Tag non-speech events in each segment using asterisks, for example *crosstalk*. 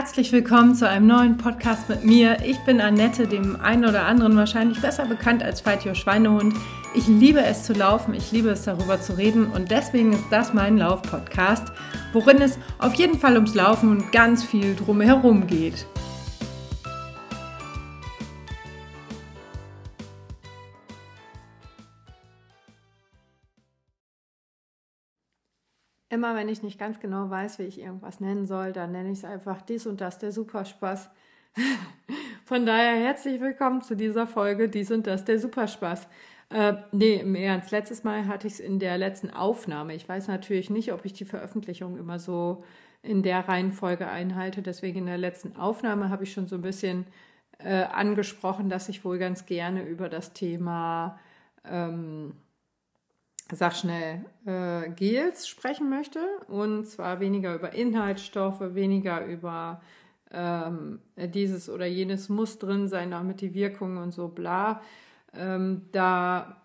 Herzlich willkommen zu einem neuen Podcast mit mir. Ich bin Annette, dem einen oder anderen wahrscheinlich besser bekannt als Fight Schweinehund. Ich liebe es zu laufen, ich liebe es darüber zu reden und deswegen ist das mein Lauf-Podcast, worin es auf jeden Fall ums Laufen und ganz viel drumherum geht. Immer wenn ich nicht ganz genau weiß, wie ich irgendwas nennen soll, dann nenne ich es einfach dies und das, der Superspaß. *laughs* Von daher herzlich willkommen zu dieser Folge, dies und das, der Superspaß. Äh, nee, im Ernst, letztes Mal hatte ich es in der letzten Aufnahme. Ich weiß natürlich nicht, ob ich die Veröffentlichung immer so in der Reihenfolge einhalte. Deswegen in der letzten Aufnahme habe ich schon so ein bisschen äh, angesprochen, dass ich wohl ganz gerne über das Thema ähm, sag schnell, äh, Gels sprechen möchte. Und zwar weniger über Inhaltsstoffe, weniger über ähm, dieses oder jenes muss drin sein, auch mit die Wirkungen und so bla. Ähm, da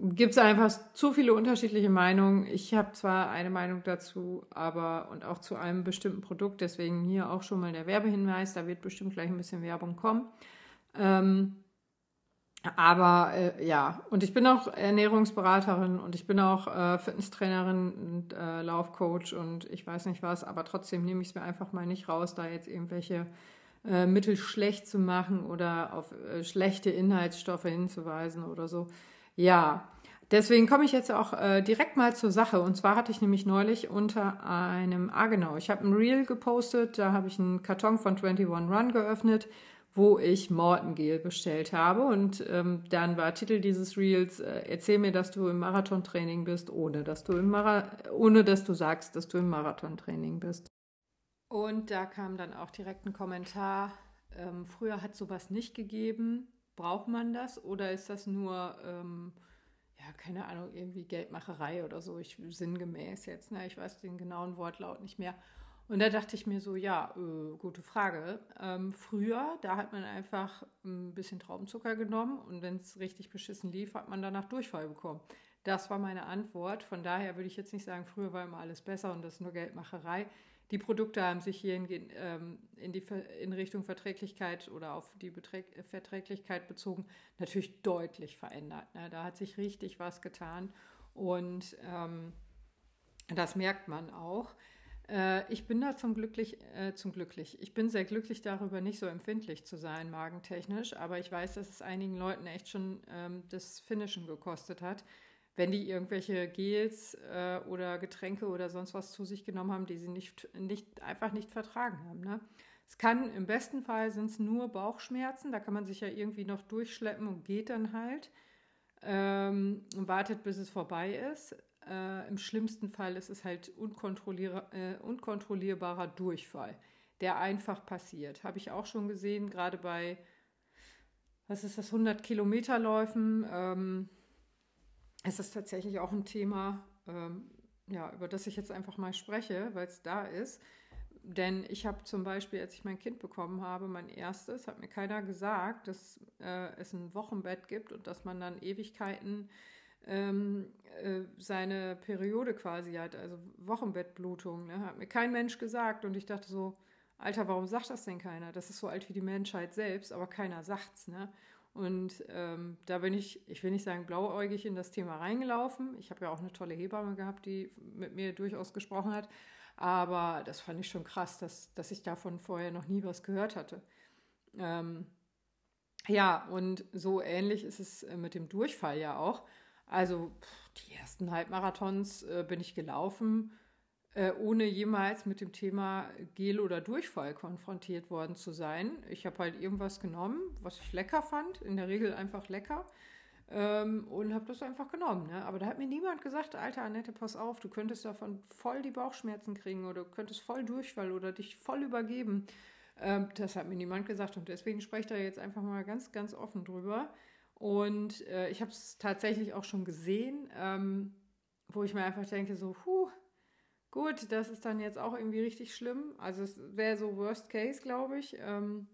gibt es einfach zu viele unterschiedliche Meinungen. Ich habe zwar eine Meinung dazu, aber und auch zu einem bestimmten Produkt, deswegen hier auch schon mal der Werbehinweis, da wird bestimmt gleich ein bisschen Werbung kommen. Ähm, aber äh, ja, und ich bin auch Ernährungsberaterin und ich bin auch äh, Fitnesstrainerin und äh, Laufcoach und ich weiß nicht was, aber trotzdem nehme ich es mir einfach mal nicht raus, da jetzt irgendwelche äh, Mittel schlecht zu machen oder auf äh, schlechte Inhaltsstoffe hinzuweisen oder so. Ja, deswegen komme ich jetzt auch äh, direkt mal zur Sache. Und zwar hatte ich nämlich neulich unter einem, ah genau, ich habe ein Reel gepostet, da habe ich einen Karton von 21 Run geöffnet wo ich Mortengel bestellt habe. Und ähm, dann war Titel dieses Reels, äh, erzähl mir, dass du im Marathontraining bist, ohne dass du im Mara ohne dass du sagst, dass du im Marathontraining bist. Und da kam dann auch direkt ein Kommentar, ähm, früher hat sowas nicht gegeben. Braucht man das oder ist das nur, ähm, ja, keine Ahnung, irgendwie Geldmacherei oder so, ich, sinngemäß jetzt, ne? ich weiß den genauen Wortlaut nicht mehr. Und da dachte ich mir so, ja, äh, gute Frage. Ähm, früher, da hat man einfach ein bisschen Traubenzucker genommen und wenn es richtig beschissen lief, hat man danach Durchfall bekommen. Das war meine Antwort. Von daher würde ich jetzt nicht sagen, früher war immer alles besser und das ist nur Geldmacherei. Die Produkte haben sich hier in, ähm, in, die, in Richtung Verträglichkeit oder auf die Beträ Verträglichkeit bezogen natürlich deutlich verändert. Ne? Da hat sich richtig was getan und ähm, das merkt man auch. Äh, ich bin da zum glücklich, äh, zum glücklich. Ich bin sehr glücklich darüber, nicht so empfindlich zu sein, magentechnisch, aber ich weiß, dass es einigen Leuten echt schon ähm, das Finishen gekostet hat, wenn die irgendwelche Gels äh, oder Getränke oder sonst was zu sich genommen haben, die sie nicht, nicht einfach nicht vertragen haben. Ne? Es kann im besten Fall sind es nur Bauchschmerzen, da kann man sich ja irgendwie noch durchschleppen und geht dann halt ähm, und wartet, bis es vorbei ist. Äh, Im schlimmsten Fall ist es halt unkontrollier äh, unkontrollierbarer Durchfall, der einfach passiert. Habe ich auch schon gesehen, gerade bei, was ist das, 100 Kilometerläufen. Ähm, ist tatsächlich auch ein Thema, ähm, ja, über das ich jetzt einfach mal spreche, weil es da ist. Denn ich habe zum Beispiel, als ich mein Kind bekommen habe, mein erstes, hat mir keiner gesagt, dass äh, es ein Wochenbett gibt und dass man dann Ewigkeiten ähm, äh, seine Periode quasi hat, also Wochenbettblutung. Ne? Hat mir kein Mensch gesagt und ich dachte so, Alter, warum sagt das denn keiner? Das ist so alt wie die Menschheit selbst, aber keiner sagt's. Ne? Und ähm, da bin ich, ich will nicht sagen blauäugig in das Thema reingelaufen. Ich habe ja auch eine tolle Hebamme gehabt, die mit mir durchaus gesprochen hat. Aber das fand ich schon krass, dass, dass ich davon vorher noch nie was gehört hatte. Ähm, ja, und so ähnlich ist es äh, mit dem Durchfall ja auch. Also die ersten Halbmarathons äh, bin ich gelaufen, äh, ohne jemals mit dem Thema Gel oder Durchfall konfrontiert worden zu sein. Ich habe halt irgendwas genommen, was ich lecker fand, in der Regel einfach lecker. Ähm, und habe das einfach genommen. Ne? Aber da hat mir niemand gesagt, Alter Annette, pass auf, du könntest davon voll die Bauchschmerzen kriegen oder du könntest voll Durchfall oder dich voll übergeben. Ähm, das hat mir niemand gesagt und deswegen spreche ich da jetzt einfach mal ganz, ganz offen drüber. Und äh, ich habe es tatsächlich auch schon gesehen, ähm, wo ich mir einfach denke, so, huh, gut, das ist dann jetzt auch irgendwie richtig schlimm. Also es wäre so Worst Case, glaube ich. Ähm,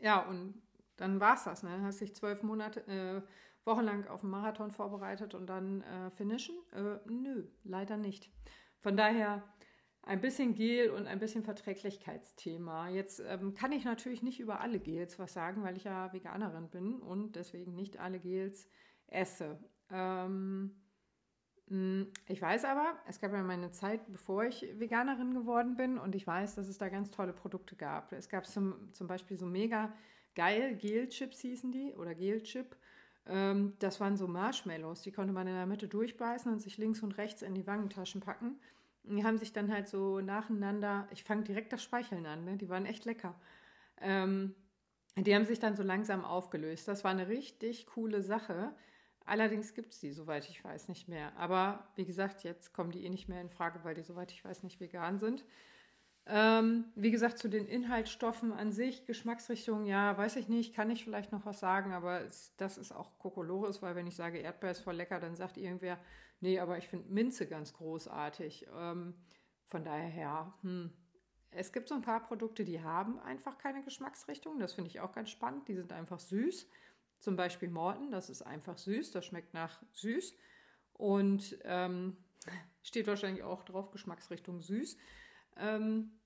ja, und dann war es das. Ne? Dann hast dich zwölf Monate, äh, wochenlang auf den Marathon vorbereitet und dann äh, finishen? Äh, nö, leider nicht. Von daher ein bisschen Gel und ein bisschen Verträglichkeitsthema. Jetzt ähm, kann ich natürlich nicht über alle Gels was sagen, weil ich ja Veganerin bin und deswegen nicht alle Gels esse. Ähm, mm, ich weiß aber, es gab ja meine Zeit, bevor ich Veganerin geworden bin und ich weiß, dass es da ganz tolle Produkte gab. Es gab zum, zum Beispiel so mega geil Gel-Chips hießen die oder Gel-Chip. Ähm, das waren so Marshmallows, die konnte man in der Mitte durchbeißen und sich links und rechts in die Wangentaschen packen. Die haben sich dann halt so nacheinander, ich fange direkt das Speicheln an, ne? die waren echt lecker. Ähm, die haben sich dann so langsam aufgelöst. Das war eine richtig coole Sache. Allerdings gibt es die, soweit ich weiß, nicht mehr. Aber wie gesagt, jetzt kommen die eh nicht mehr in Frage, weil die, soweit ich weiß, nicht vegan sind. Ähm, wie gesagt, zu den Inhaltsstoffen an sich, Geschmacksrichtung, ja, weiß ich nicht, kann ich vielleicht noch was sagen, aber es, das ist auch Kokolores, weil wenn ich sage, Erdbeer ist voll lecker, dann sagt irgendwer, nee, aber ich finde Minze ganz großartig. Ähm, von daher, hm. Es gibt so ein paar Produkte, die haben einfach keine Geschmacksrichtung. Das finde ich auch ganz spannend. Die sind einfach süß. Zum Beispiel Morten, das ist einfach süß. Das schmeckt nach süß. Und ähm, *laughs* steht wahrscheinlich auch drauf, Geschmacksrichtung süß. Ähm,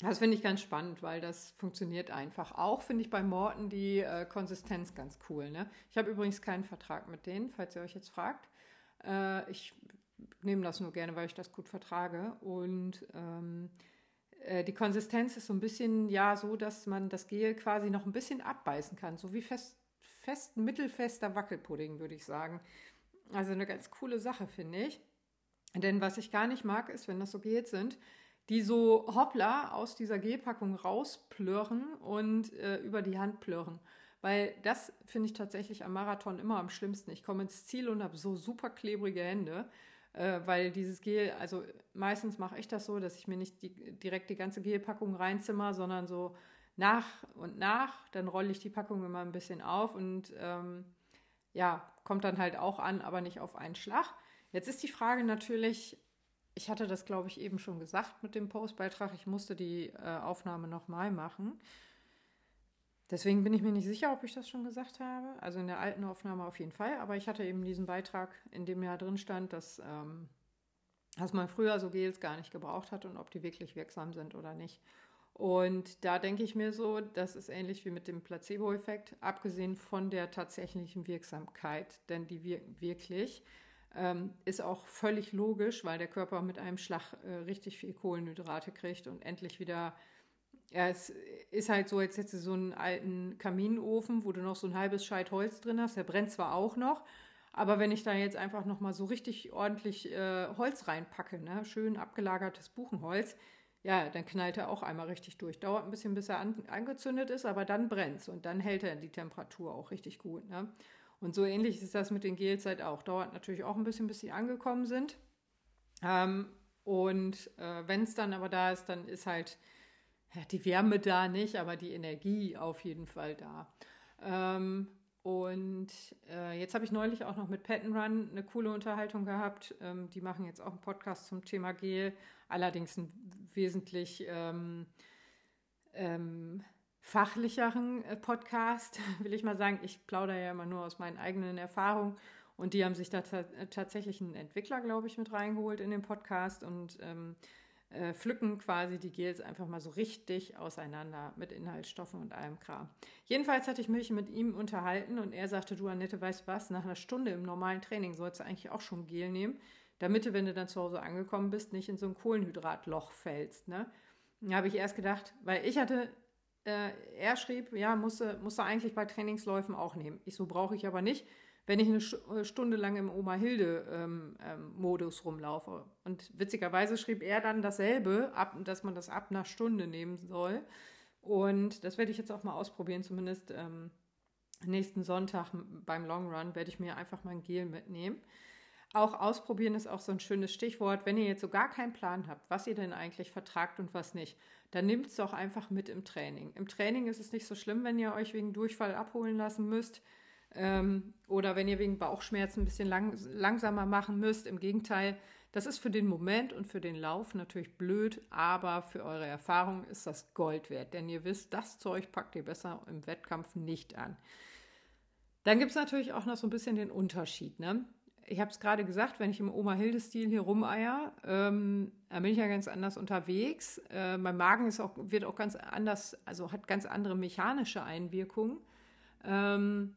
das finde ich ganz spannend, weil das funktioniert einfach. Auch finde ich bei Morten die äh, Konsistenz ganz cool. Ne? Ich habe übrigens keinen Vertrag mit denen, falls ihr euch jetzt fragt. Äh, ich nehme das nur gerne, weil ich das gut vertrage. Und ähm, äh, die Konsistenz ist so ein bisschen ja so, dass man das Gel quasi noch ein bisschen abbeißen kann. So wie fest, fest mittelfester Wackelpudding, würde ich sagen. Also eine ganz coole Sache, finde ich. Denn was ich gar nicht mag, ist, wenn das so Gels sind, die so hoppla aus dieser Gelpackung rausplörren und äh, über die Hand plörren. Weil das finde ich tatsächlich am Marathon immer am schlimmsten. Ich komme ins Ziel und habe so super klebrige Hände, äh, weil dieses Gel, also meistens mache ich das so, dass ich mir nicht die, direkt die ganze Gelpackung reinzimmer, sondern so nach und nach. Dann rolle ich die Packung immer ein bisschen auf und ähm, ja, kommt dann halt auch an, aber nicht auf einen Schlag. Jetzt ist die Frage natürlich, ich hatte das, glaube ich, eben schon gesagt mit dem Postbeitrag. Ich musste die äh, Aufnahme nochmal machen. Deswegen bin ich mir nicht sicher, ob ich das schon gesagt habe. Also in der alten Aufnahme auf jeden Fall. Aber ich hatte eben diesen Beitrag, in dem ja drin stand, dass, ähm, dass man früher so Gels gar nicht gebraucht hat und ob die wirklich wirksam sind oder nicht. Und da denke ich mir so, das ist ähnlich wie mit dem Placebo-Effekt, abgesehen von der tatsächlichen Wirksamkeit, denn die wirken wirklich. Ähm, ist auch völlig logisch, weil der Körper mit einem Schlag äh, richtig viel Kohlenhydrate kriegt und endlich wieder. Ja, es ist halt so, jetzt hättest du so einen alten Kaminofen, wo du noch so ein halbes Scheit Holz drin hast. Der brennt zwar auch noch, aber wenn ich da jetzt einfach noch mal so richtig ordentlich äh, Holz reinpacke, ne, schön abgelagertes Buchenholz, ja, dann knallt er auch einmal richtig durch. Dauert ein bisschen, bis er an, angezündet ist, aber dann brennt und dann hält er die Temperatur auch richtig gut. Ne? Und so ähnlich ist das mit den Gels halt auch. Dauert natürlich auch ein bisschen, bis sie angekommen sind. Ähm, und äh, wenn es dann aber da ist, dann ist halt ja, die Wärme da nicht, aber die Energie auf jeden Fall da. Ähm, und äh, jetzt habe ich neulich auch noch mit Pat Run eine coole Unterhaltung gehabt. Ähm, die machen jetzt auch einen Podcast zum Thema Gel, allerdings ein wesentlich ähm, ähm fachlicheren äh, Podcast, *laughs* will ich mal sagen. Ich plaudere ja immer nur aus meinen eigenen Erfahrungen. Und die haben sich da tatsächlich einen Entwickler, glaube ich, mit reingeholt in den Podcast und ähm, äh, pflücken quasi die Gels einfach mal so richtig auseinander mit Inhaltsstoffen und allem Kram. Jedenfalls hatte ich mich mit ihm unterhalten und er sagte, du Annette, weißt was, nach einer Stunde im normalen Training sollst du eigentlich auch schon Gel nehmen, damit du, wenn du dann zu Hause angekommen bist, nicht in so ein Kohlenhydratloch fällst. Ne? Da habe ich erst gedacht, weil ich hatte äh, er schrieb, ja, musste, musste eigentlich bei Trainingsläufen auch nehmen. Ich so brauche ich aber nicht, wenn ich eine äh, Stunde lang im Oma Hilde-Modus ähm, ähm, rumlaufe. Und witzigerweise schrieb er dann dasselbe, ab, dass man das ab einer Stunde nehmen soll. Und das werde ich jetzt auch mal ausprobieren, zumindest ähm, nächsten Sonntag beim Long Run werde ich mir einfach mal ein Gel mitnehmen. Auch ausprobieren ist auch so ein schönes Stichwort. Wenn ihr jetzt so gar keinen Plan habt, was ihr denn eigentlich vertragt und was nicht, dann nehmt es doch einfach mit im Training. Im Training ist es nicht so schlimm, wenn ihr euch wegen Durchfall abholen lassen müsst ähm, oder wenn ihr wegen Bauchschmerzen ein bisschen lang, langsamer machen müsst. Im Gegenteil, das ist für den Moment und für den Lauf natürlich blöd, aber für eure Erfahrung ist das Gold wert, denn ihr wisst, das Zeug packt ihr besser im Wettkampf nicht an. Dann gibt es natürlich auch noch so ein bisschen den Unterschied. Ne? Ich habe es gerade gesagt, wenn ich im Oma-Hilde-Stil hier rumeier, ähm, da bin ich ja ganz anders unterwegs. Äh, mein Magen ist auch, wird auch ganz anders, also hat ganz andere mechanische Einwirkungen. Ähm,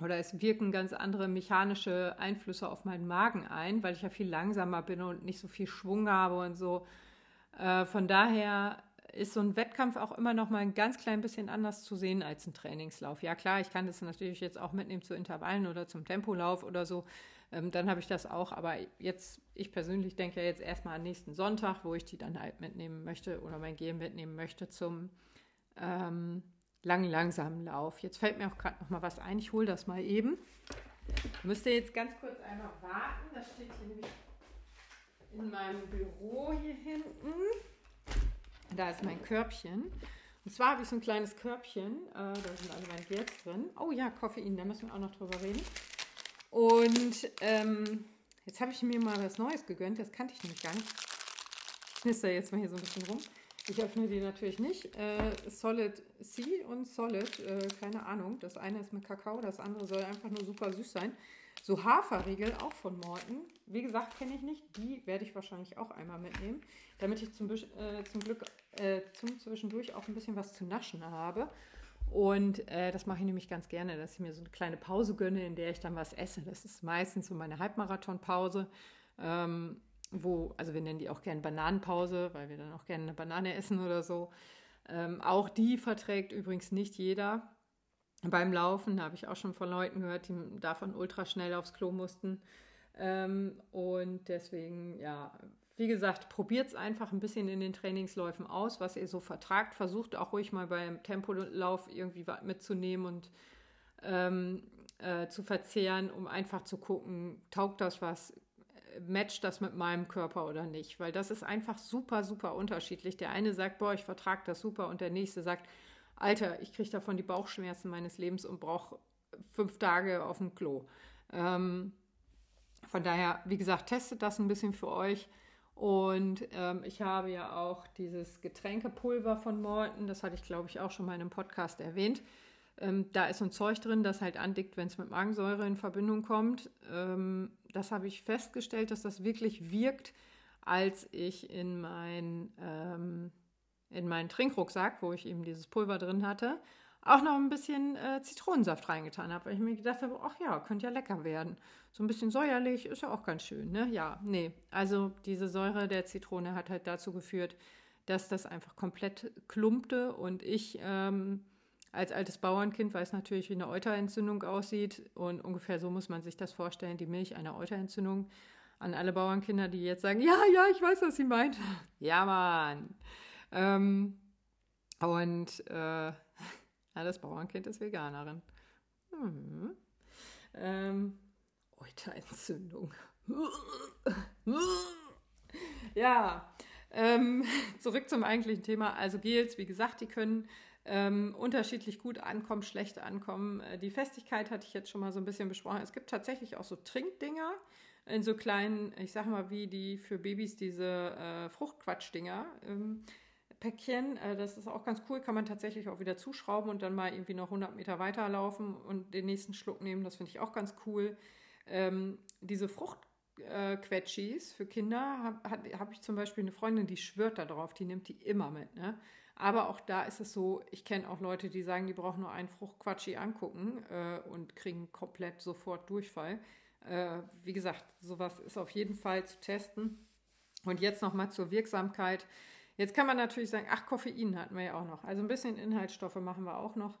oder es wirken ganz andere mechanische Einflüsse auf meinen Magen ein, weil ich ja viel langsamer bin und nicht so viel Schwung habe und so. Äh, von daher ist so ein Wettkampf auch immer noch mal ein ganz klein bisschen anders zu sehen als ein Trainingslauf. Ja klar, ich kann das natürlich jetzt auch mitnehmen zu Intervallen oder zum Tempolauf oder so. Ähm, dann habe ich das auch. Aber jetzt, ich persönlich denke ja jetzt erstmal an nächsten Sonntag, wo ich die dann halt mitnehmen möchte oder mein Gehen mitnehmen möchte zum ähm, langen, langsamen Lauf. Jetzt fällt mir auch gerade noch mal was ein. Ich hole das mal eben. Müsst ihr jetzt ganz kurz einmal warten. Das steht hier nämlich in meinem Büro hier hinten. Da ist mein Körbchen. Und zwar habe ich so ein kleines Körbchen. Äh, da sind alle meine Gels drin. Oh ja, Koffein, da müssen wir auch noch drüber reden. Und ähm, jetzt habe ich mir mal was Neues gegönnt. Das kannte ich nämlich gar nicht. Ich knister jetzt mal hier so ein bisschen rum. Ich öffne die natürlich nicht. Äh, Solid C und Solid, äh, keine Ahnung. Das eine ist mit Kakao, das andere soll einfach nur super süß sein. So Haferriegel, auch von Morten. Wie gesagt, kenne ich nicht. Die werde ich wahrscheinlich auch einmal mitnehmen, damit ich zum, äh, zum Glück äh, zum Zwischendurch auch ein bisschen was zu naschen habe. Und äh, das mache ich nämlich ganz gerne, dass ich mir so eine kleine Pause gönne, in der ich dann was esse. Das ist meistens so meine Halbmarathonpause. Ähm, wo, also wir nennen die auch gerne Bananenpause, weil wir dann auch gerne eine Banane essen oder so. Ähm, auch die verträgt übrigens nicht jeder beim Laufen. habe ich auch schon von Leuten gehört, die davon ultra schnell aufs Klo mussten. Ähm, und deswegen, ja, wie gesagt, probiert es einfach ein bisschen in den Trainingsläufen aus, was ihr so vertragt. Versucht auch ruhig mal beim Tempolauf irgendwie was mitzunehmen und ähm, äh, zu verzehren, um einfach zu gucken, taugt das was, matcht das mit meinem Körper oder nicht. Weil das ist einfach super, super unterschiedlich. Der eine sagt, boah, ich vertrage das super und der nächste sagt, Alter, ich kriege davon die Bauchschmerzen meines Lebens und brauche fünf Tage auf dem Klo. Ähm, von daher, wie gesagt, testet das ein bisschen für euch. Und ähm, ich habe ja auch dieses Getränkepulver von Morton, das hatte ich, glaube ich, auch schon mal in einem Podcast erwähnt. Ähm, da ist so ein Zeug drin, das halt andickt, wenn es mit Magensäure in Verbindung kommt. Ähm, das habe ich festgestellt, dass das wirklich wirkt, als ich in mein ähm, in meinen Trinkrucksack, wo ich eben dieses Pulver drin hatte, auch noch ein bisschen äh, Zitronensaft reingetan habe, weil ich mir gedacht habe, ach ja, könnte ja lecker werden. So ein bisschen säuerlich ist ja auch ganz schön, ne? Ja, nee. Also diese Säure der Zitrone hat halt dazu geführt, dass das einfach komplett klumpte und ich ähm, als altes Bauernkind weiß natürlich, wie eine Euterentzündung aussieht und ungefähr so muss man sich das vorstellen, die Milch einer Euterentzündung. An alle Bauernkinder, die jetzt sagen, ja, ja, ich weiß, was sie meint. *laughs* ja, Mann. Ähm, und äh, ja, das Bauernkind ist Veganerin. Mhm. Ähm, Euterentzündung. *laughs* ja, ähm, *laughs* zurück zum eigentlichen Thema. Also Gels, wie gesagt, die können ähm, unterschiedlich gut ankommen, schlecht ankommen. Äh, die Festigkeit hatte ich jetzt schon mal so ein bisschen besprochen. Es gibt tatsächlich auch so Trinkdinger in so kleinen, ich sag mal, wie die für Babys diese äh, Fruchtquatschdinger. Ähm, Päckchen. Äh, das ist auch ganz cool, kann man tatsächlich auch wieder zuschrauben und dann mal irgendwie noch 100 Meter weiterlaufen und den nächsten Schluck nehmen. Das finde ich auch ganz cool. Ähm, diese Fruchtquetschis äh, für Kinder habe hab ich zum Beispiel eine Freundin, die schwört da drauf, die nimmt die immer mit. Ne? Aber auch da ist es so, ich kenne auch Leute, die sagen, die brauchen nur einen Fruchtquatschi angucken äh, und kriegen komplett sofort Durchfall. Äh, wie gesagt, sowas ist auf jeden Fall zu testen. Und jetzt nochmal zur Wirksamkeit. Jetzt kann man natürlich sagen, ach, Koffein hatten wir ja auch noch. Also ein bisschen Inhaltsstoffe machen wir auch noch.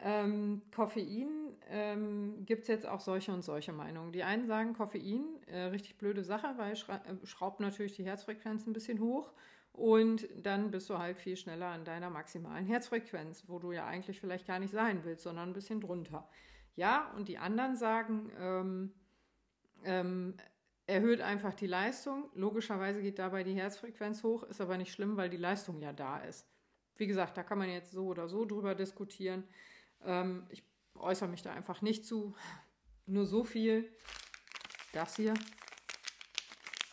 Ähm, Koffein ähm, gibt es jetzt auch solche und solche Meinungen. Die einen sagen, Koffein, äh, richtig blöde Sache, weil schra äh, schraubt natürlich die Herzfrequenz ein bisschen hoch und dann bist du halt viel schneller an deiner maximalen Herzfrequenz, wo du ja eigentlich vielleicht gar nicht sein willst, sondern ein bisschen drunter. Ja, und die anderen sagen, ähm, ähm erhöht einfach die Leistung. Logischerweise geht dabei die Herzfrequenz hoch, ist aber nicht schlimm, weil die Leistung ja da ist. Wie gesagt, da kann man jetzt so oder so drüber diskutieren. Ähm, ich äußere mich da einfach nicht zu. Nur so viel. Das hier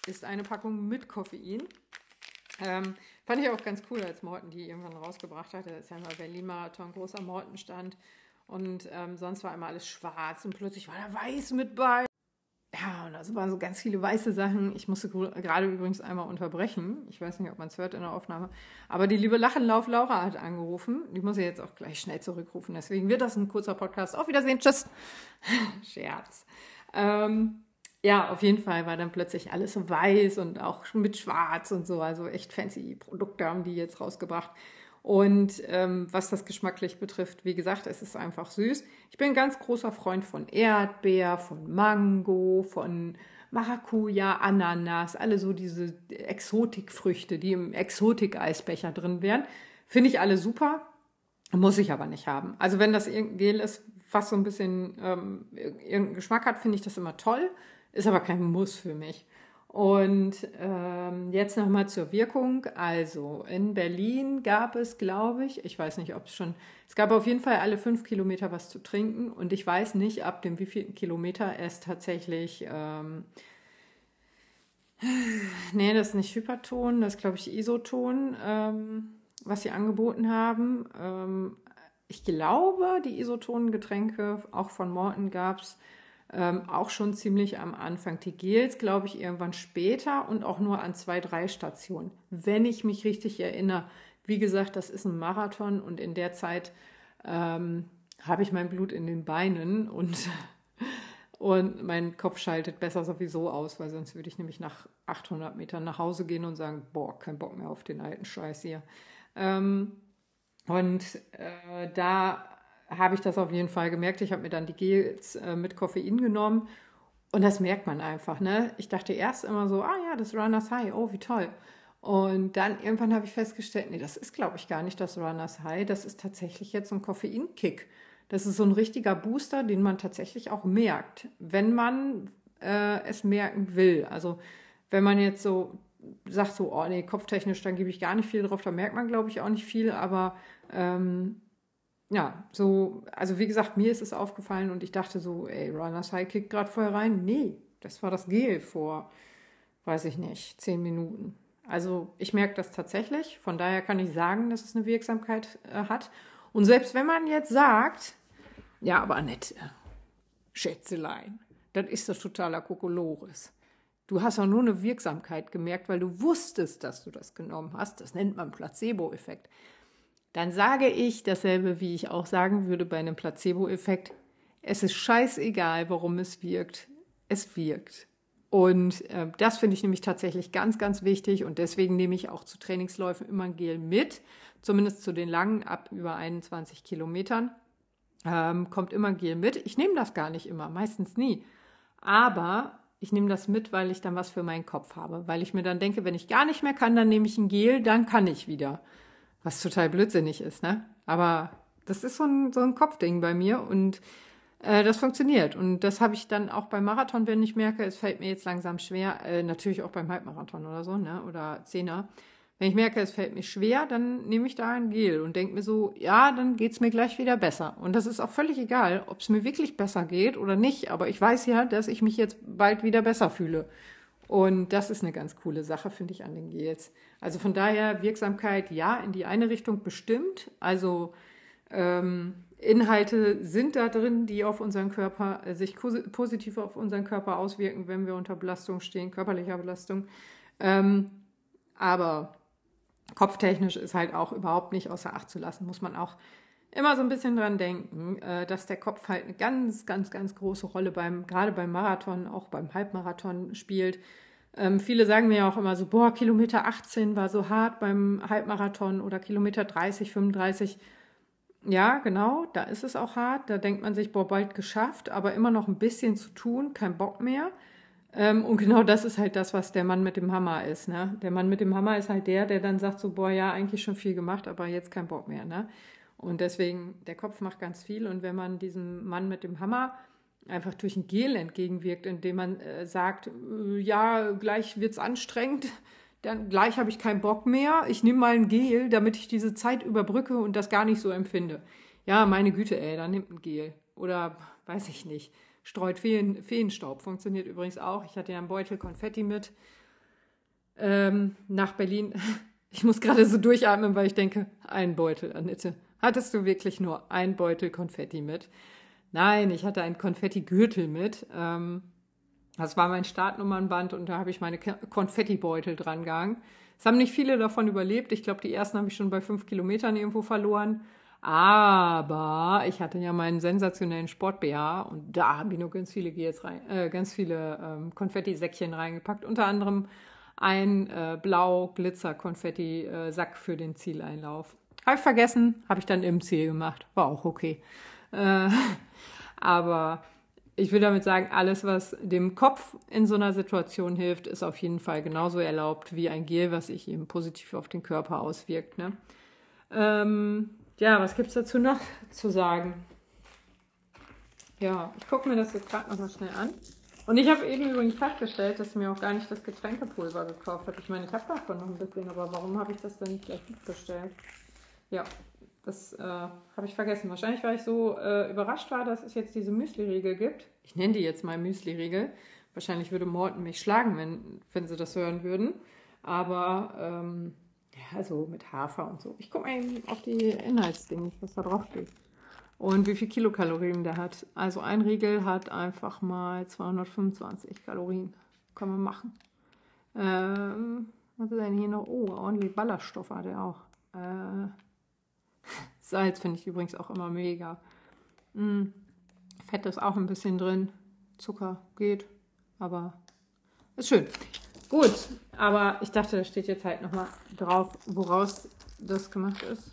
ist eine Packung mit Koffein. Ähm, fand ich auch ganz cool, als Morten die irgendwann rausgebracht hat. Das ist ja mal Berlin-Marathon, großer Mortenstand. Und ähm, sonst war immer alles schwarz und plötzlich war da weiß mit bei. Das waren so ganz viele weiße Sachen. Ich musste gerade übrigens einmal unterbrechen. Ich weiß nicht, ob man es hört in der Aufnahme. Aber die liebe Lachenlauf Laura hat angerufen. Die muss ich jetzt auch gleich schnell zurückrufen. Deswegen wird das ein kurzer Podcast. Auf Wiedersehen. Tschüss. *laughs* Scherz. Ähm, ja, auf jeden Fall war dann plötzlich alles so weiß und auch mit schwarz und so. Also echt fancy Produkte haben die jetzt rausgebracht. Und ähm, was das geschmacklich betrifft, wie gesagt, es ist einfach süß. Ich bin ein ganz großer Freund von Erdbeer, von Mango, von Maracuja, Ananas, alle so diese Exotikfrüchte, die im Exotik-Eisbecher drin wären. Finde ich alle super, muss ich aber nicht haben. Also wenn das irgendein Gel ist, was so ein bisschen ähm, irgendeinen Geschmack hat, finde ich das immer toll, ist aber kein Muss für mich. Und ähm, jetzt nochmal zur Wirkung. Also in Berlin gab es, glaube ich, ich weiß nicht, ob es schon, es gab auf jeden Fall alle fünf Kilometer was zu trinken und ich weiß nicht, ab dem wievielten Kilometer es tatsächlich, ähm, nee, das ist nicht Hyperton, das ist, glaube ich, Isoton, ähm, was sie angeboten haben. Ähm, ich glaube, die isotonen Getränke, auch von Morton gab es, ähm, auch schon ziemlich am Anfang. Die Gels, glaube ich, irgendwann später und auch nur an zwei, drei Stationen, wenn ich mich richtig erinnere. Wie gesagt, das ist ein Marathon und in der Zeit ähm, habe ich mein Blut in den Beinen und, *laughs* und mein Kopf schaltet besser sowieso aus, weil sonst würde ich nämlich nach 800 Metern nach Hause gehen und sagen, boah, kein Bock mehr auf den alten Scheiß hier. Ähm, und äh, da habe ich das auf jeden Fall gemerkt. Ich habe mir dann die Gels äh, mit Koffein genommen und das merkt man einfach. Ne? Ich dachte erst immer so, ah ja, das Runners High, oh wie toll. Und dann irgendwann habe ich festgestellt, nee, das ist glaube ich gar nicht das Runners High, das ist tatsächlich jetzt ein Koffeinkick. Das ist so ein richtiger Booster, den man tatsächlich auch merkt, wenn man äh, es merken will. Also wenn man jetzt so sagt, so, oh nee, kopftechnisch, dann gebe ich gar nicht viel drauf, da merkt man glaube ich auch nicht viel, aber ähm, ja, so, also wie gesagt, mir ist es aufgefallen und ich dachte so, ey, Runners High kickt gerade vorher rein. Nee, das war das Gel vor, weiß ich nicht, zehn Minuten. Also ich merke das tatsächlich. Von daher kann ich sagen, dass es eine Wirksamkeit äh, hat. Und selbst wenn man jetzt sagt, ja, aber Annette, Schätzelein, das ist das totaler Kokolores. Du hast auch nur eine Wirksamkeit gemerkt, weil du wusstest, dass du das genommen hast. Das nennt man Placebo-Effekt dann sage ich dasselbe, wie ich auch sagen würde bei einem Placebo-Effekt. Es ist scheißegal, warum es wirkt. Es wirkt. Und äh, das finde ich nämlich tatsächlich ganz, ganz wichtig. Und deswegen nehme ich auch zu Trainingsläufen immer ein Gel mit. Zumindest zu den langen, ab über 21 Kilometern. Ähm, kommt immer Gel mit. Ich nehme das gar nicht immer, meistens nie. Aber ich nehme das mit, weil ich dann was für meinen Kopf habe. Weil ich mir dann denke, wenn ich gar nicht mehr kann, dann nehme ich ein Gel, dann kann ich wieder. Was total blödsinnig ist, ne? Aber das ist so ein, so ein Kopfding bei mir und äh, das funktioniert. Und das habe ich dann auch beim Marathon, wenn ich merke, es fällt mir jetzt langsam schwer, äh, natürlich auch beim Halbmarathon oder so, ne? Oder Zehner. Wenn ich merke, es fällt mir schwer, dann nehme ich da ein Gel und denke mir so, ja, dann geht es mir gleich wieder besser. Und das ist auch völlig egal, ob es mir wirklich besser geht oder nicht. Aber ich weiß ja, dass ich mich jetzt bald wieder besser fühle. Und das ist eine ganz coole Sache, finde ich, an den Gels. Also von daher Wirksamkeit ja in die eine Richtung bestimmt. Also ähm, Inhalte sind da drin, die auf unseren Körper, äh, sich positiv auf unseren Körper auswirken, wenn wir unter Belastung stehen, körperlicher Belastung. Ähm, aber kopftechnisch ist halt auch überhaupt nicht außer Acht zu lassen, muss man auch immer so ein bisschen dran denken, äh, dass der Kopf halt eine ganz, ganz, ganz große Rolle beim, gerade beim Marathon, auch beim Halbmarathon spielt. Ähm, viele sagen mir auch immer so, boah, Kilometer 18 war so hart beim Halbmarathon oder Kilometer 30, 35. Ja, genau, da ist es auch hart. Da denkt man sich, boah, bald geschafft, aber immer noch ein bisschen zu tun, kein Bock mehr. Ähm, und genau das ist halt das, was der Mann mit dem Hammer ist. Ne? Der Mann mit dem Hammer ist halt der, der dann sagt so, boah, ja, eigentlich schon viel gemacht, aber jetzt kein Bock mehr. Ne? Und deswegen, der Kopf macht ganz viel. Und wenn man diesem Mann mit dem Hammer einfach durch ein Gel entgegenwirkt, indem man äh, sagt, äh, ja, gleich wird es anstrengend, dann gleich habe ich keinen Bock mehr, ich nehme mal ein Gel, damit ich diese Zeit überbrücke und das gar nicht so empfinde. Ja, meine Güte, ey, dann nimmt ein Gel. Oder weiß ich nicht. Streut Feen, Feenstaub. Funktioniert übrigens auch. Ich hatte ja einen Beutel Konfetti mit ähm, nach Berlin. *laughs* Ich muss gerade so durchatmen, weil ich denke, ein Beutel, Annette. Hattest du wirklich nur ein Beutel Konfetti mit? Nein, ich hatte einen Konfetti-Gürtel mit. Ähm, Das war mein Startnummernband und da habe ich meine Konfettibeutel dran gehangen. Es haben nicht viele davon überlebt. Ich glaube, die ersten habe ich schon bei fünf Kilometern irgendwo verloren. Aber ich hatte ja meinen sensationellen Sport-BH und da habe ich nur ganz viele, rein, äh, ganz viele ähm, Konfetti-Säckchen reingepackt. Unter anderem ein äh, blau-Glitzer-Konfetti-Sack für den Zieleinlauf. Habe ich vergessen, habe ich dann im Ziel gemacht. War auch okay. Äh, *laughs* aber ich will damit sagen, alles, was dem Kopf in so einer Situation hilft, ist auf jeden Fall genauso erlaubt wie ein Gel, was sich eben positiv auf den Körper auswirkt. Ne? Ähm, ja, was gibt es dazu noch zu sagen? Ja, ich gucke mir das jetzt gerade nochmal schnell an. Und ich habe eben übrigens festgestellt, dass mir auch gar nicht das Getränkepulver gekauft hat. Ich meine, ich habe davon noch ein bisschen, aber warum habe ich das denn nicht gleich mitbestellt? Ja, das äh, habe ich vergessen. Wahrscheinlich, weil ich so äh, überrascht war, dass es jetzt diese Müsli-Riegel gibt. Ich nenne die jetzt mal Müsli-Riegel. Wahrscheinlich würde Morten mich schlagen, wenn, wenn sie das hören würden. Aber ähm, ja, so mit Hafer und so. Ich gucke mal eben auf die Inhaltsdinge, was da drauf steht. Und wie viel Kilokalorien der hat. Also ein Riegel hat einfach mal 225 Kalorien. Kann man machen. Ähm, was ist denn hier noch? Oh, ordentlich Ballaststoffe hat er auch. Äh, *laughs* Salz finde ich übrigens auch immer mega. Mm, Fett ist auch ein bisschen drin. Zucker geht, aber ist schön. Gut, aber ich dachte, da steht jetzt halt nochmal drauf, woraus das gemacht ist.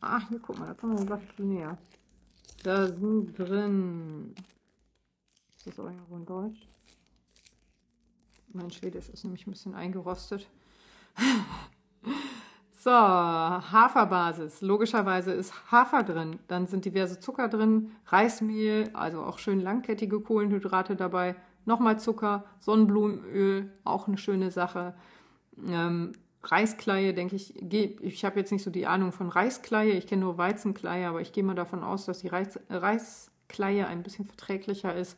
Ach, hier guck mal, da kommen wir gleich näher. Da sind drin. Ist das auch irgendwo in Deutsch? Mein Schwedisch ist nämlich ein bisschen eingerostet. *laughs* So, Haferbasis. Logischerweise ist Hafer drin. Dann sind diverse Zucker drin, Reismehl, also auch schön langkettige Kohlenhydrate dabei. Nochmal Zucker, Sonnenblumenöl, auch eine schöne Sache. Ähm, Reiskleie, denke ich, ich habe jetzt nicht so die Ahnung von Reiskleie, ich kenne nur Weizenkleie, aber ich gehe mal davon aus, dass die Reis, Reiskleie ein bisschen verträglicher ist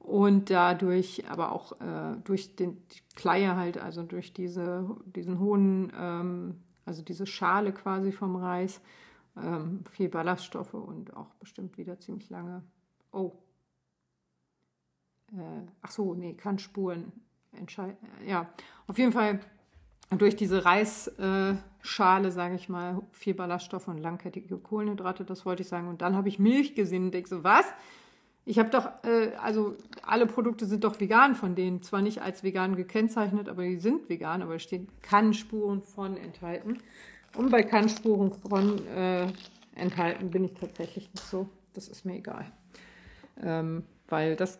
und dadurch aber auch äh, durch den, die Kleie halt, also durch diese, diesen hohen ähm, also diese Schale quasi vom Reis, ähm, viel Ballaststoffe und auch bestimmt wieder ziemlich lange. Oh. Äh, ach so, nee, kann Spuren entscheiden. Ja, auf jeden Fall durch diese Reisschale, äh, sage ich mal, viel Ballaststoffe und langkettige Kohlenhydrate, das wollte ich sagen. Und dann habe ich Milch gesehen und denke so, was? Ich habe doch, äh, also alle Produkte sind doch vegan von denen. Zwar nicht als vegan gekennzeichnet, aber die sind vegan, aber es stehen Kann-Spuren von enthalten. Und bei Kann-Spuren von äh, enthalten bin ich tatsächlich nicht so. Das ist mir egal. Ähm, weil das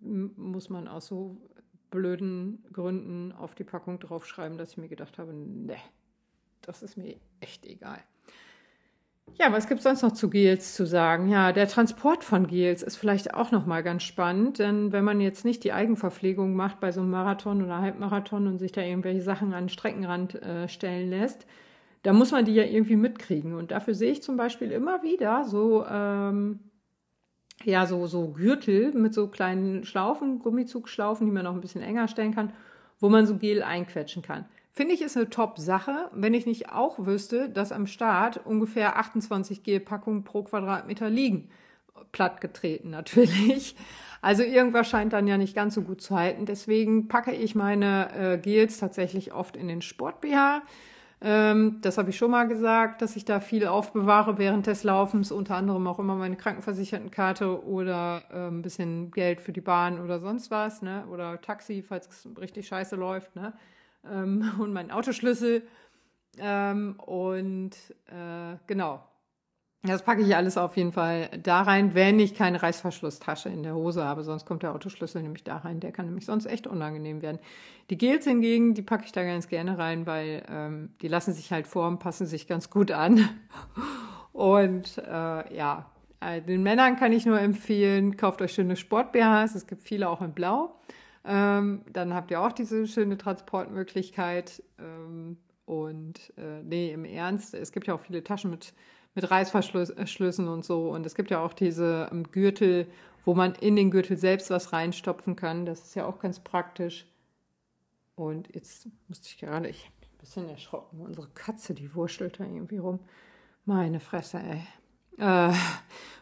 muss man aus so blöden Gründen auf die Packung draufschreiben, dass ich mir gedacht habe, ne, das ist mir echt egal. Ja, was gibt es sonst noch zu Gels zu sagen? Ja, der Transport von Gels ist vielleicht auch nochmal ganz spannend, denn wenn man jetzt nicht die Eigenverpflegung macht bei so einem Marathon oder Halbmarathon und sich da irgendwelche Sachen an den Streckenrand äh, stellen lässt, da muss man die ja irgendwie mitkriegen. Und dafür sehe ich zum Beispiel immer wieder so, ähm, ja, so, so Gürtel mit so kleinen Schlaufen, Gummizugschlaufen, die man noch ein bisschen enger stellen kann, wo man so Gel einquetschen kann. Finde ich, ist eine Top-Sache, wenn ich nicht auch wüsste, dass am Start ungefähr 28 Gelpackungen pro Quadratmeter liegen. Plattgetreten natürlich. Also irgendwas scheint dann ja nicht ganz so gut zu halten. Deswegen packe ich meine äh, Gels tatsächlich oft in den Sport-BH. Ähm, das habe ich schon mal gesagt, dass ich da viel aufbewahre während des Laufens, unter anderem auch immer meine Krankenversichertenkarte oder äh, ein bisschen Geld für die Bahn oder sonst was, ne? Oder Taxi, falls es richtig scheiße läuft, ne? Ähm, *laughs* und meinen Autoschlüssel. Ähm, und äh, genau, das packe ich alles auf jeden Fall da rein, wenn ich keine Reißverschlusstasche in der Hose habe. Sonst kommt der Autoschlüssel nämlich da rein. Der kann nämlich sonst echt unangenehm werden. Die Gels hingegen, die packe ich da ganz gerne rein, weil ähm, die lassen sich halt formen, passen sich ganz gut an. *laughs* Und äh, ja, äh, den Männern kann ich nur empfehlen, kauft euch schöne Sport-BHs. Es gibt viele auch in Blau. Ähm, dann habt ihr auch diese schöne Transportmöglichkeit. Ähm, und äh, nee, im Ernst, es gibt ja auch viele Taschen mit, mit Reißverschlüssen und so. Und es gibt ja auch diese ähm, Gürtel, wo man in den Gürtel selbst was reinstopfen kann. Das ist ja auch ganz praktisch. Und jetzt musste ich gerade, ich bin ein bisschen erschrocken. Unsere Katze, die wurschtelt da irgendwie rum. Meine Fresse, ey. Äh,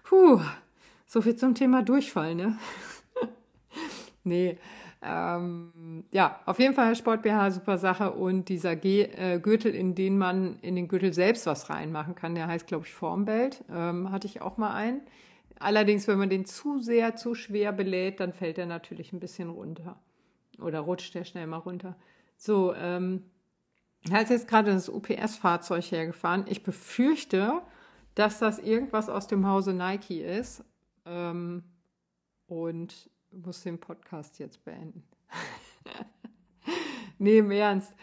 puh, so viel zum Thema Durchfall, ne? *laughs* nee. Ähm, ja, auf jeden Fall Sport BH, super Sache. Und dieser G äh, Gürtel, in den man in den Gürtel selbst was reinmachen kann, der heißt, glaube ich, Formbelt. Ähm, hatte ich auch mal einen. Allerdings, wenn man den zu sehr, zu schwer belädt, dann fällt er natürlich ein bisschen runter. Oder rutscht der schnell mal runter. So, ähm, da ist jetzt gerade das UPS-Fahrzeug hergefahren. Ich befürchte, dass das irgendwas aus dem Hause Nike ist. Ähm, und muss den Podcast jetzt beenden. *laughs* nee, im Ernst.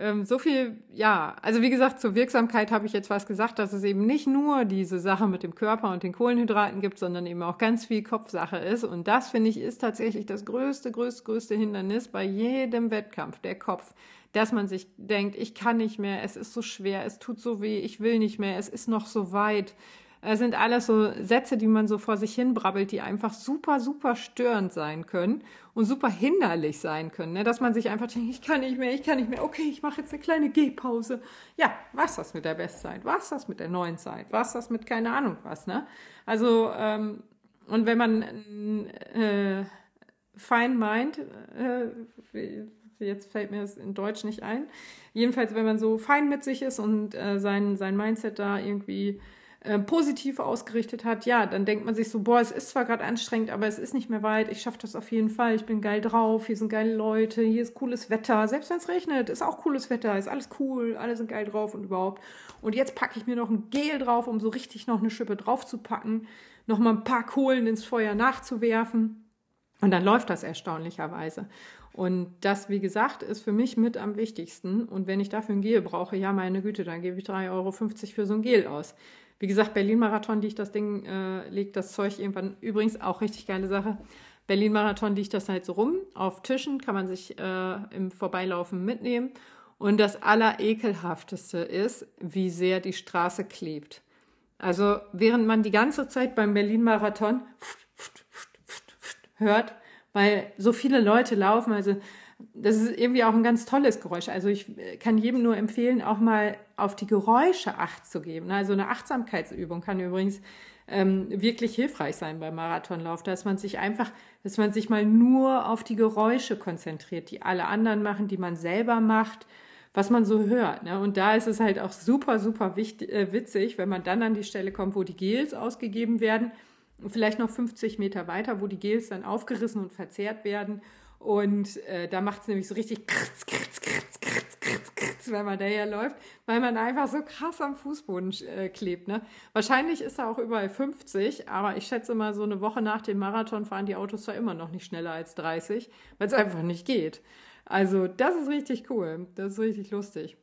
Ähm, so viel, ja, also wie gesagt, zur Wirksamkeit habe ich jetzt was gesagt, dass es eben nicht nur diese Sache mit dem Körper und den Kohlenhydraten gibt, sondern eben auch ganz viel Kopfsache ist. Und das, finde ich, ist tatsächlich das größte, größte, größte Hindernis bei jedem Wettkampf, der Kopf dass man sich denkt, ich kann nicht mehr, es ist so schwer, es tut so weh, ich will nicht mehr, es ist noch so weit. Es sind alles so Sätze, die man so vor sich hin brabbelt, die einfach super, super störend sein können und super hinderlich sein können. Ne? Dass man sich einfach denkt, ich kann nicht mehr, ich kann nicht mehr, okay, ich mache jetzt eine kleine Gehpause. Ja, was das mit der Bestzeit? Was das mit der neuen Zeit? Was das mit keine Ahnung was? Ne? Also, ähm, und wenn man äh, fein meint, äh, jetzt fällt mir das in Deutsch nicht ein. Jedenfalls, wenn man so fein mit sich ist und äh, sein, sein Mindset da irgendwie äh, positiv ausgerichtet hat, ja, dann denkt man sich so, boah, es ist zwar gerade anstrengend, aber es ist nicht mehr weit, ich schaffe das auf jeden Fall, ich bin geil drauf, hier sind geile Leute, hier ist cooles Wetter, selbst wenn es regnet, ist auch cooles Wetter, ist alles cool, alle sind geil drauf und überhaupt. Und jetzt packe ich mir noch ein Gel drauf, um so richtig noch eine Schippe drauf zu packen, noch mal ein paar Kohlen ins Feuer nachzuwerfen. Und dann läuft das erstaunlicherweise. Und das, wie gesagt, ist für mich mit am wichtigsten. Und wenn ich dafür ein Gel brauche, ja, meine Güte, dann gebe ich 3,50 Euro für so ein Gel aus. Wie gesagt, Berlin-Marathon liegt das Ding, äh, legt das Zeug irgendwann, übrigens auch richtig geile Sache. Berlin-Marathon liegt das halt so rum. Auf Tischen kann man sich äh, im Vorbeilaufen mitnehmen. Und das Allerekelhafteste ist, wie sehr die Straße klebt. Also während man die ganze Zeit beim Berlin-Marathon hört, weil so viele Leute laufen. Also das ist irgendwie auch ein ganz tolles Geräusch. Also ich kann jedem nur empfehlen, auch mal auf die Geräusche Acht zu geben. Also eine Achtsamkeitsübung kann übrigens ähm, wirklich hilfreich sein beim Marathonlauf, dass man sich einfach, dass man sich mal nur auf die Geräusche konzentriert, die alle anderen machen, die man selber macht, was man so hört. Ne? Und da ist es halt auch super, super wichtig, äh, witzig, wenn man dann an die Stelle kommt, wo die Gels ausgegeben werden vielleicht noch 50 Meter weiter, wo die Gels dann aufgerissen und verzehrt werden. Und äh, da macht es nämlich so richtig kritz, kritz, kritz, kritz, kritz, kritz, wenn man daherläuft, weil man einfach so krass am Fußboden äh, klebt. Ne? Wahrscheinlich ist er auch überall 50, aber ich schätze mal, so eine Woche nach dem Marathon fahren die Autos zwar immer noch nicht schneller als 30, weil es einfach nicht geht. Also das ist richtig cool, das ist richtig lustig.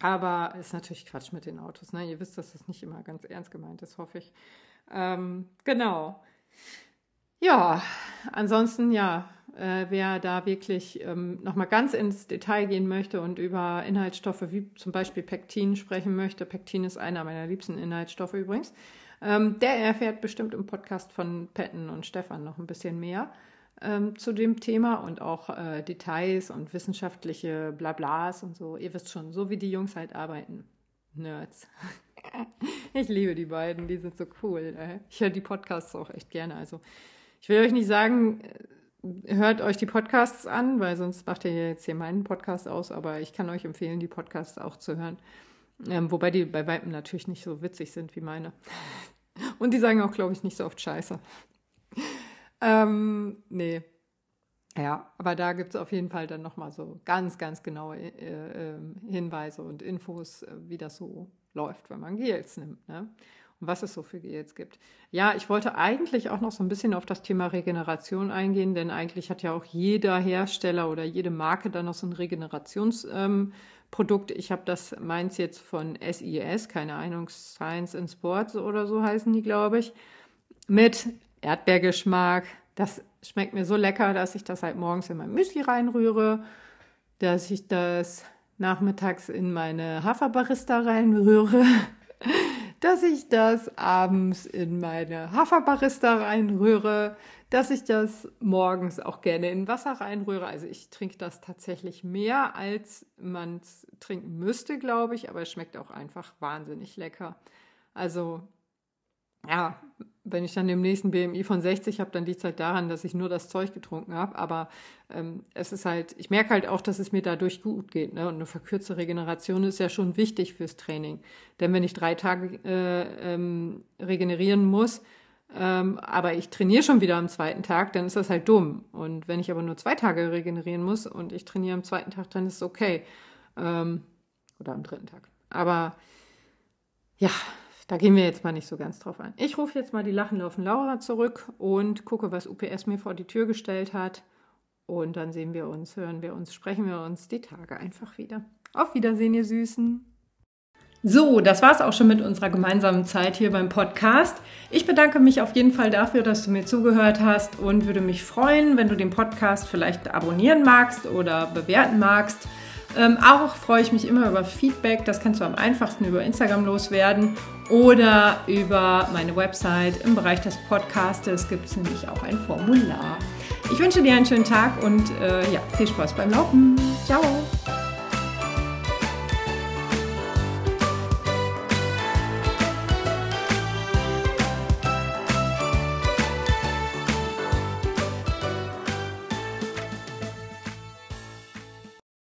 Aber ist natürlich Quatsch mit den Autos. Ne? Ihr wisst, dass das nicht immer ganz ernst gemeint ist, hoffe ich. Ähm, genau. Ja, ansonsten ja, äh, wer da wirklich ähm, nochmal ganz ins Detail gehen möchte und über Inhaltsstoffe wie zum Beispiel Pektin sprechen möchte, Pektin ist einer meiner liebsten Inhaltsstoffe übrigens, ähm, der erfährt bestimmt im Podcast von Petten und Stefan noch ein bisschen mehr ähm, zu dem Thema und auch äh, Details und wissenschaftliche Blablas und so. Ihr wisst schon, so wie die Jungs halt arbeiten. Nerds. *laughs* Ich liebe die beiden, die sind so cool. Ich höre die Podcasts auch echt gerne. Also ich will euch nicht sagen, hört euch die Podcasts an, weil sonst macht ihr jetzt hier meinen Podcast aus, aber ich kann euch empfehlen, die Podcasts auch zu hören. Ähm, wobei die bei Weitem natürlich nicht so witzig sind wie meine. *laughs* Und die sagen auch, glaube ich, nicht so oft Scheiße. Ähm, nee. Ja, aber da gibt es auf jeden Fall dann nochmal so ganz, ganz genaue äh, äh, Hinweise und Infos, äh, wie das so läuft, wenn man Gels nimmt. Ne? Was es so für Gels gibt. Ja, ich wollte eigentlich auch noch so ein bisschen auf das Thema Regeneration eingehen, denn eigentlich hat ja auch jeder Hersteller oder jede Marke dann noch so ein Regenerationsprodukt. Ähm, ich habe das meins jetzt von SIS, keine Ahnung, Science in Sports oder so heißen die, glaube ich, mit Erdbeergeschmack. Das schmeckt mir so lecker, dass ich das halt morgens in mein Müsli reinrühre, dass ich das nachmittags in meine Haferbarista reinrühre, *laughs* dass ich das abends in meine Haferbarista reinrühre, dass ich das morgens auch gerne in Wasser reinrühre. Also ich trinke das tatsächlich mehr, als man es trinken müsste, glaube ich, aber es schmeckt auch einfach wahnsinnig lecker. Also ja, wenn ich dann den nächsten BMI von 60 habe, dann liegt es halt daran, dass ich nur das Zeug getrunken habe. Aber ähm, es ist halt, ich merke halt auch, dass es mir dadurch gut geht. Ne? Und eine verkürzte Regeneration ist ja schon wichtig fürs Training. Denn wenn ich drei Tage äh, ähm, regenerieren muss, ähm, aber ich trainiere schon wieder am zweiten Tag, dann ist das halt dumm. Und wenn ich aber nur zwei Tage regenerieren muss und ich trainiere am zweiten Tag, dann ist es okay. Ähm, oder am dritten Tag. Aber ja, da gehen wir jetzt mal nicht so ganz drauf ein. Ich rufe jetzt mal die Lachenlaufen Laura zurück und gucke, was UPS mir vor die Tür gestellt hat. Und dann sehen wir uns, hören wir uns, sprechen wir uns die Tage einfach wieder. Auf Wiedersehen, ihr Süßen. So, das war es auch schon mit unserer gemeinsamen Zeit hier beim Podcast. Ich bedanke mich auf jeden Fall dafür, dass du mir zugehört hast und würde mich freuen, wenn du den Podcast vielleicht abonnieren magst oder bewerten magst. Ähm, auch freue ich mich immer über Feedback. Das kannst du am einfachsten über Instagram loswerden oder über meine Website. Im Bereich des Podcastes gibt es nämlich auch ein Formular. Ich wünsche dir einen schönen Tag und äh, ja, viel Spaß beim Laufen. Ciao!